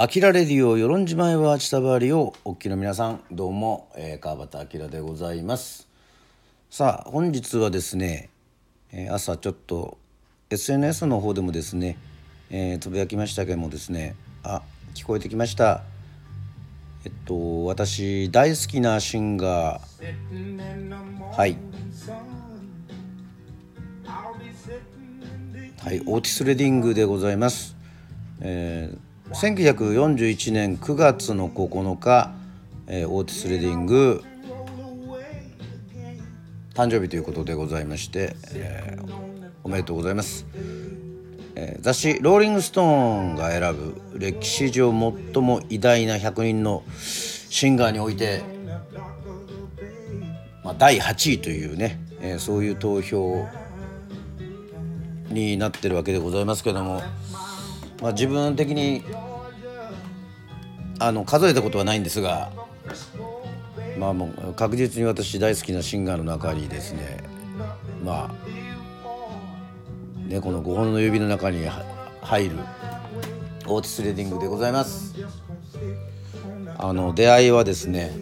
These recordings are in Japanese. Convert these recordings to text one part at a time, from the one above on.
アキラレディオ、よろんじまえはちたばりをおっきの皆さん、どうも、えー、川端明でございます。さあ、本日はですね、えー、朝ちょっと SNS の方でもですね、えー、つぶやきましたけどもですね、あ、聞こえてきました。えっと、私、大好きなシンガー、はい。はい、オーティス・レディングでございます。えー1941年9月の9日、えー、オーティス・レディング誕生日ということでございまして、えー、おめでとうございます、えー、雑誌「ローリング・ストーン」が選ぶ歴史上最も偉大な100人のシンガーにおいて、まあ、第8位というね、えー、そういう投票になってるわけでございますけどもまあ、自分的にあの数えたことはないんですがまあもう確実に私大好きなシンガーの中にですねまあねこの5本の指の中に入るオーティス・レディングでございます。あの出会いはですね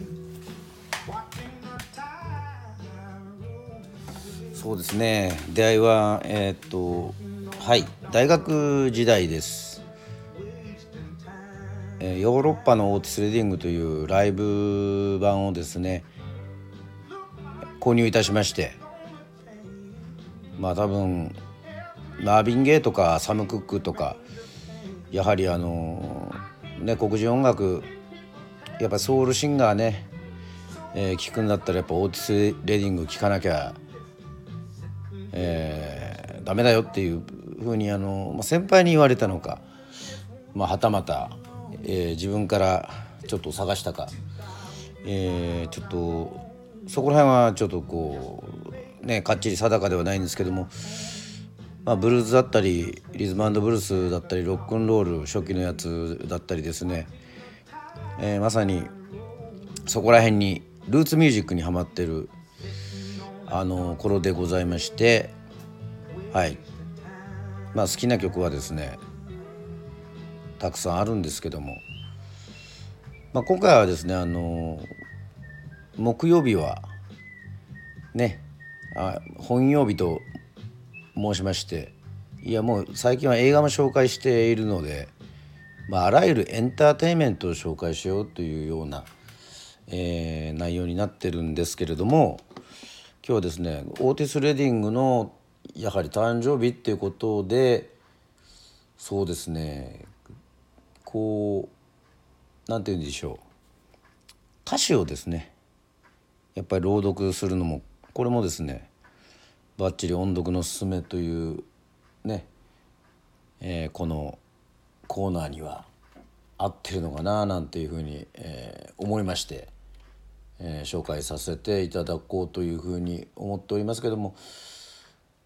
そうですね出会いはえー、っとはい大学時代です。えヨーロッパのオーティス・レディングというライブ版をですね購入いたしましてまあ多分マービン・ゲイとかサム・クックとかやはりあのね黒人音楽やっぱソウルシンガーね、えー、聞くんだったらやっぱオーティス・レディング聞かなきゃ、えー、ダメだよっていうふうにあの、まあ、先輩に言われたのか、まあ、はたまたえー、自分からちょっと探したか、えー、ちょっとそこら辺はちょっとこうねかっちり定かではないんですけども、まあ、ブルーズだったりリズムブルースだったりロックンロール初期のやつだったりですね、えー、まさにそこら辺にルーツミュージックにはまってるあの頃でございましてはい。まあ好きな曲はですねたくさんあるんですけども、まあ、今回はですねあの木曜日はねあ本曜日と申しましていやもう最近は映画も紹介しているので、まあ、あらゆるエンターテインメントを紹介しようというような、えー、内容になってるんですけれども今日はですねオーティス・レディングのやはり誕生日っていうことでそうですねこう何て言うんでしょう。歌詞をですねやっぱり朗読するのもこれもですねバッチリ音読のすすめというね、えー、このコーナーには合ってるのかななんていうふうに、えー、思いまして、えー、紹介させていただこうというふうに思っておりますけども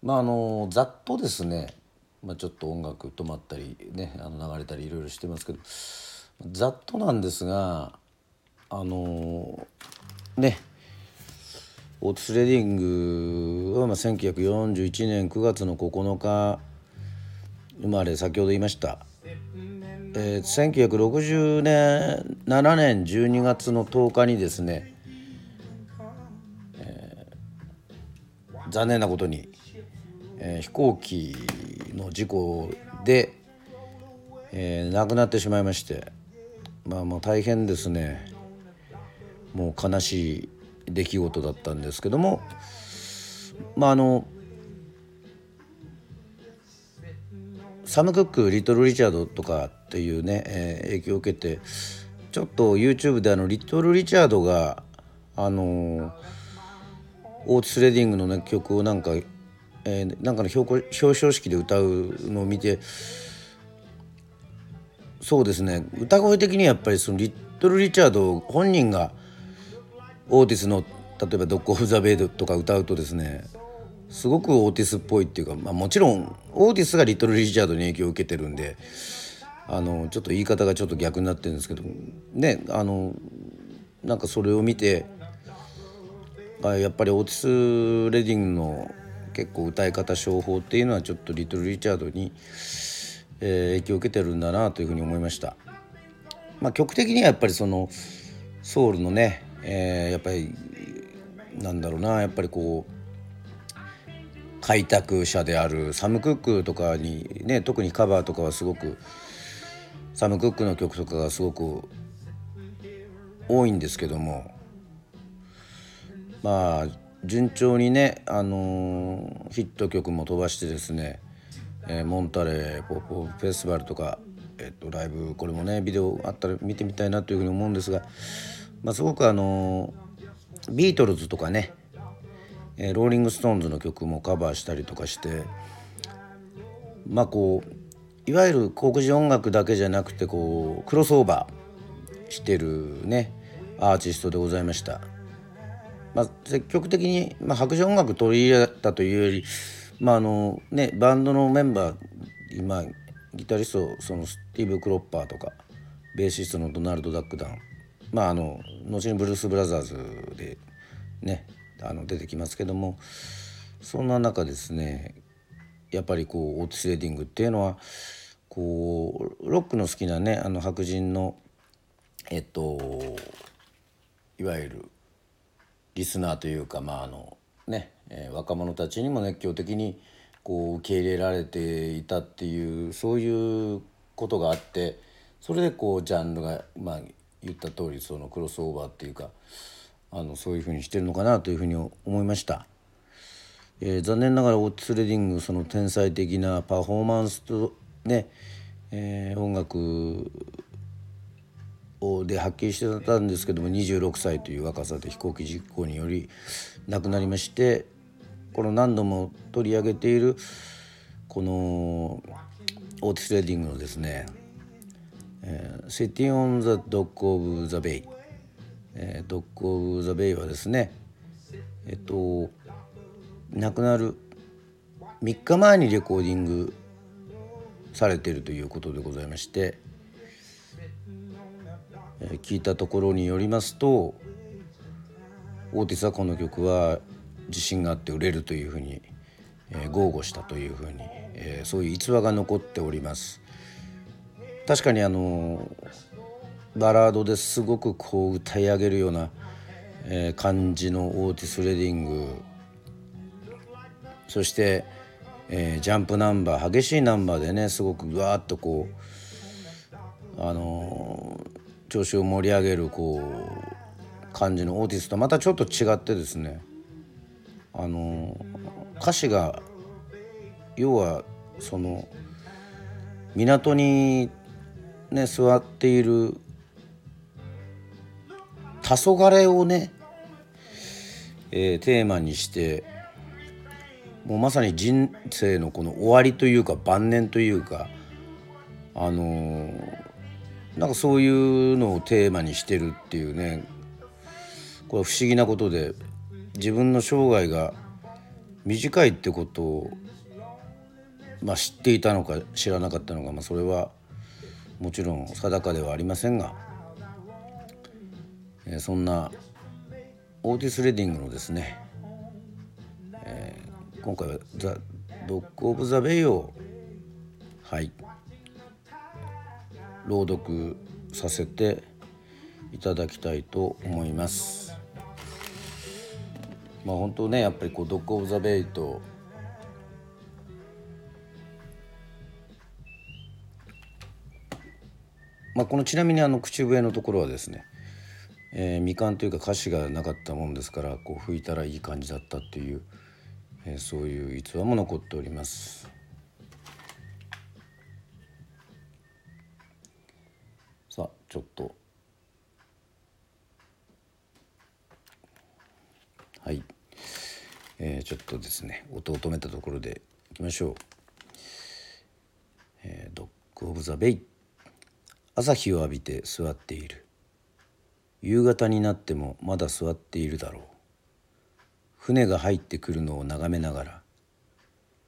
まああのざっとですねまあ、ちょっと音楽止まったりねあの流れたりいろいろしてますけどざっとなんですがあのねオートス・レディングはまあ1941年9月の9日生まれ先ほど言いました、えー、1960年7年12月の10日にですね、えー、残念なことに、えー、飛行機の事故で、えー、亡くなってしまいましてまあもう大変ですね。もう悲しい出来事だったんですけどもまああのサム・クックリトル・リチャードとかっていうね、えー、影響を受けてちょっと YouTube であのリトル・リチャードがあのー、オーティス・レディングの、ね、曲をなんかえー、なんかの表表彰式で歌うのを見てそうですね。歌声的にやっぱりそのリトル・リチャード本人がオーティスの例えば「ドッグ・オフ・ザ・ベイド」とか歌うとですねすごくオーティスっぽいっていうか、まあ、もちろんオーティスがリトル・リチャードに影響を受けてるんであのちょっと言い方がちょっと逆になってるんですけどねあのなんかそれを見てあやっぱりオーティス・レディングの結構歌い方商法っていうのはちょっとリトル・リチャードに、えー、影響を受けてるんだなというふうに思いました。まあ、曲的にはやっぱりそのソウルのね、えー、やっぱりなんだろうなやっぱりこう開拓者であるサム・クックとかにね特にカバーとかはすごくサム・クックの曲とかがすごく多いんですけどもまあ順調にね、あのー、ヒット曲も飛ばしてですね、えー、モンタレーポップフェスティバルとか、えっと、ライブこれもねビデオあったら見てみたいなというふうに思うんですが、まあ、すごくあのー、ビートルズとかね、えー、ローリング・ストーンズの曲もカバーしたりとかしてまあこういわゆる黒人音楽だけじゃなくてこうクロスオーバーしてるねアーティストでございました。まあ、積極的に、まあ、白人音楽取り入れたというより、まああのね、バンドのメンバー今ギタリストそのスティーブ・クロッパーとかベーシストのドナルド・ダックダンまああの後にブルース・ブラザーズでねあの出てきますけどもそんな中ですねやっぱりこうオーティス・レディングっていうのはこうロックの好きなねあの白人のえっといわゆるリスナーというかまああのね、えー、若者たちにも熱狂的にこう受け入れられていたっていうそういうことがあってそれでこうジャンルがまあ言った通りそのクロスオーバーっていうかあのそういうふうにしてるのかなというふうに思いました。えー、残念ながらオーティス・レディングその天才的なパフォーマンスとね、えー、音楽で発見してたんですけども26歳という若さで飛行機事故により亡くなりましてこの何度も取り上げているこのオーティス・レディングのですね「Sittin' On The Dock of the Bay」えー「Dock of the Bay」はですねえっと亡くなる3日前にレコーディングされているということでございまして聞いたところによりますとオーティスはこの曲は自信があって売れるというふうに、えー、豪語したというふうに、えー、そういう逸話が残っております。確かにあのバラードですごくこう歌い上げるような、えー、感じのオーティス・レディングそして、えー、ジャンプナンバー激しいナンバーでねすごくわーっとこうあのー調子を盛り上げるこう感じのオーティスとまたちょっと違ってですね。あの歌詞が要はその港にね座っている黄昏をね、えー、テーマにしてもうまさに人生のこの終わりというか晩年というかあのーなんかそういうのをテーマにしてるっていうね。これ不思議なことで自分の生涯が短いってことを、まあ、知っていたのか知らなかったのか、まあ、それはもちろん定かではありませんが、えー、そんなオーティス・レディングのですね、えー、今回は「The Dock of the Bay」をはい朗読させていただきたいと思います。まあ本当ねやっぱりこう「Dock of the Bay と」まあ、このちなみにあの口笛のところはですね、えー、未完というか歌詞がなかったもんですからこう吹いたらいい感じだったっていう、えー、そういう逸話も残っております。ちょっと。はい、えー、ちょっとですね音を止めたところでいきましょう、えー、ドッグ・オブ・ザ・ベイ。朝日を浴びて座っている。夕方になってもまだ座っているだろう。船が入ってくるのを眺めながら。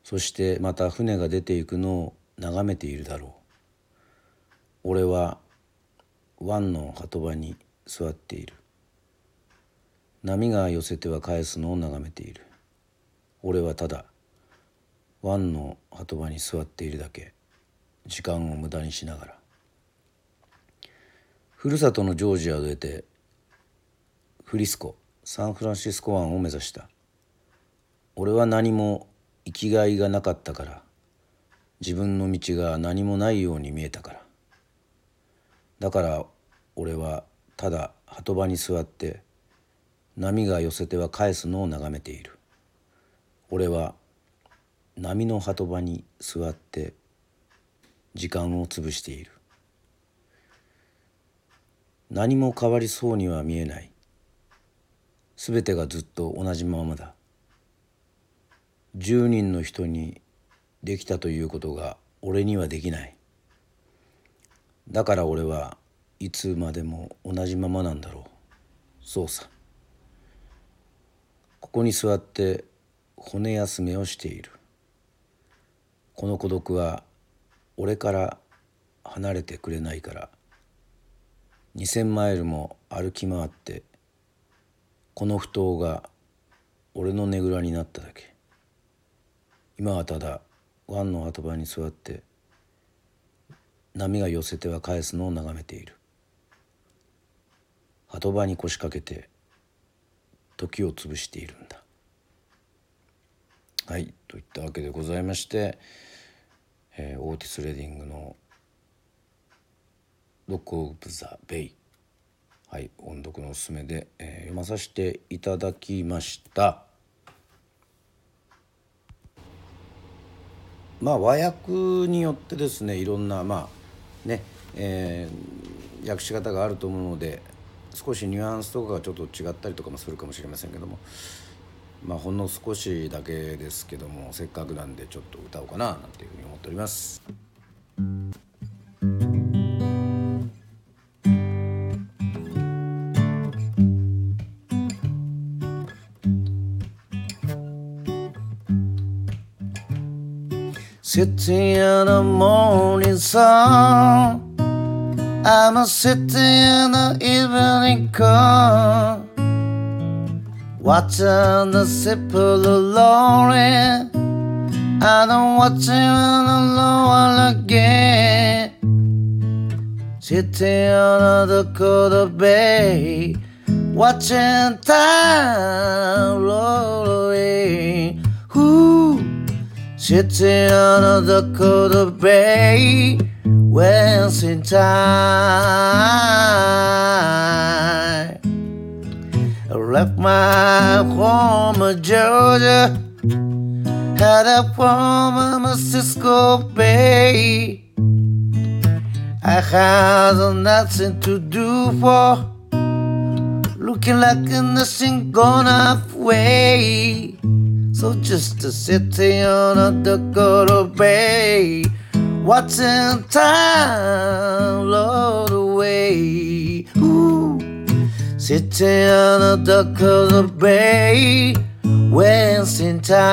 そしてまた船が出ていくのを眺めているだろう。俺は湾の鳩場に座っている。波が寄せては返すのを眺めている。俺はただ湾の鳩場に座っているだけ。時間を無駄にしながら。ふるさとのジョージアを出てフリスコサンフランシスコ湾を目指した。俺は何も生きがいがなかったから。自分の道が何もないように見えたから。だから俺はただ鳩場に座って波が寄せては返すのを眺めている。俺は波の鳩場に座って時間を潰している。何も変わりそうには見えない。すべてがずっと同じままだ。10人の人にできたということが俺にはできない。だから俺はいつまでも同じままなんだろう。そうさ。ここに座って骨休めをしている。この孤独は俺から離れてくれないから。2,000マイルも歩き回ってこの不当が俺のねぐらになっただけ。今はただ湾の後場に座って波が寄せては返すのを眺めている。鳩場に腰掛けて時を潰しているんだ。はいといったわけでございまして、えー、オーティス・レディングの「ロック・オブ・ザ・ベイ」はい音読のおすすめで、えー、読まさせていただきました。まあ和訳によってですねいろんなまあね、えー、訳し方があると思うので少しニュアンスとかがちょっと違ったりとかもするかもしれませんけどもまあほんの少しだけですけどもせっかくなんでちょっと歌おうかななんていうふうに思っております。Sitting in the morning sun. I'm a sitting in the evening car Watching the simple alone I don't watch it alone again. Sitting on the cold bay Watching time roll away. Ooh. Sitting on the cold bay, wasting time. I left my home in Georgia, had a home in Cisco Bay. I had nothing to do for, looking like nothing gone halfway. So just a city on a Dakota bay. What's in time, Lord away? Ooh, city on a Dakota bay. Where's in time?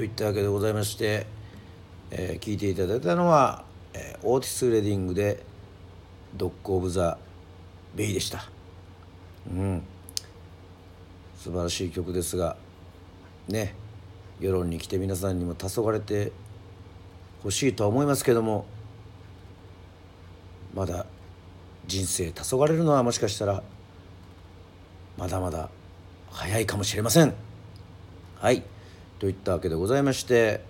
といったわけでございまして、えー、聞いていただいたのは、えー、オーティス・レディングで「ドッグ・オブ・ザ・ベイ」でした。うん。素晴らしい曲ですがね世論に来て皆さんにも黄昏れてほしいとは思いますけどもまだ人生黄昏れるのはもしかしたらまだまだ早いかもしれません。はい。といったわけでございまして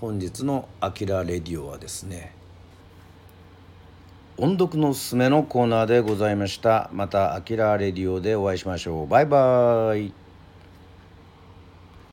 本日の「あきらレディオ」はですね音読のすすめのコーナーでございました。また「あきらレディオ」でお会いしましょう。バイバーイ。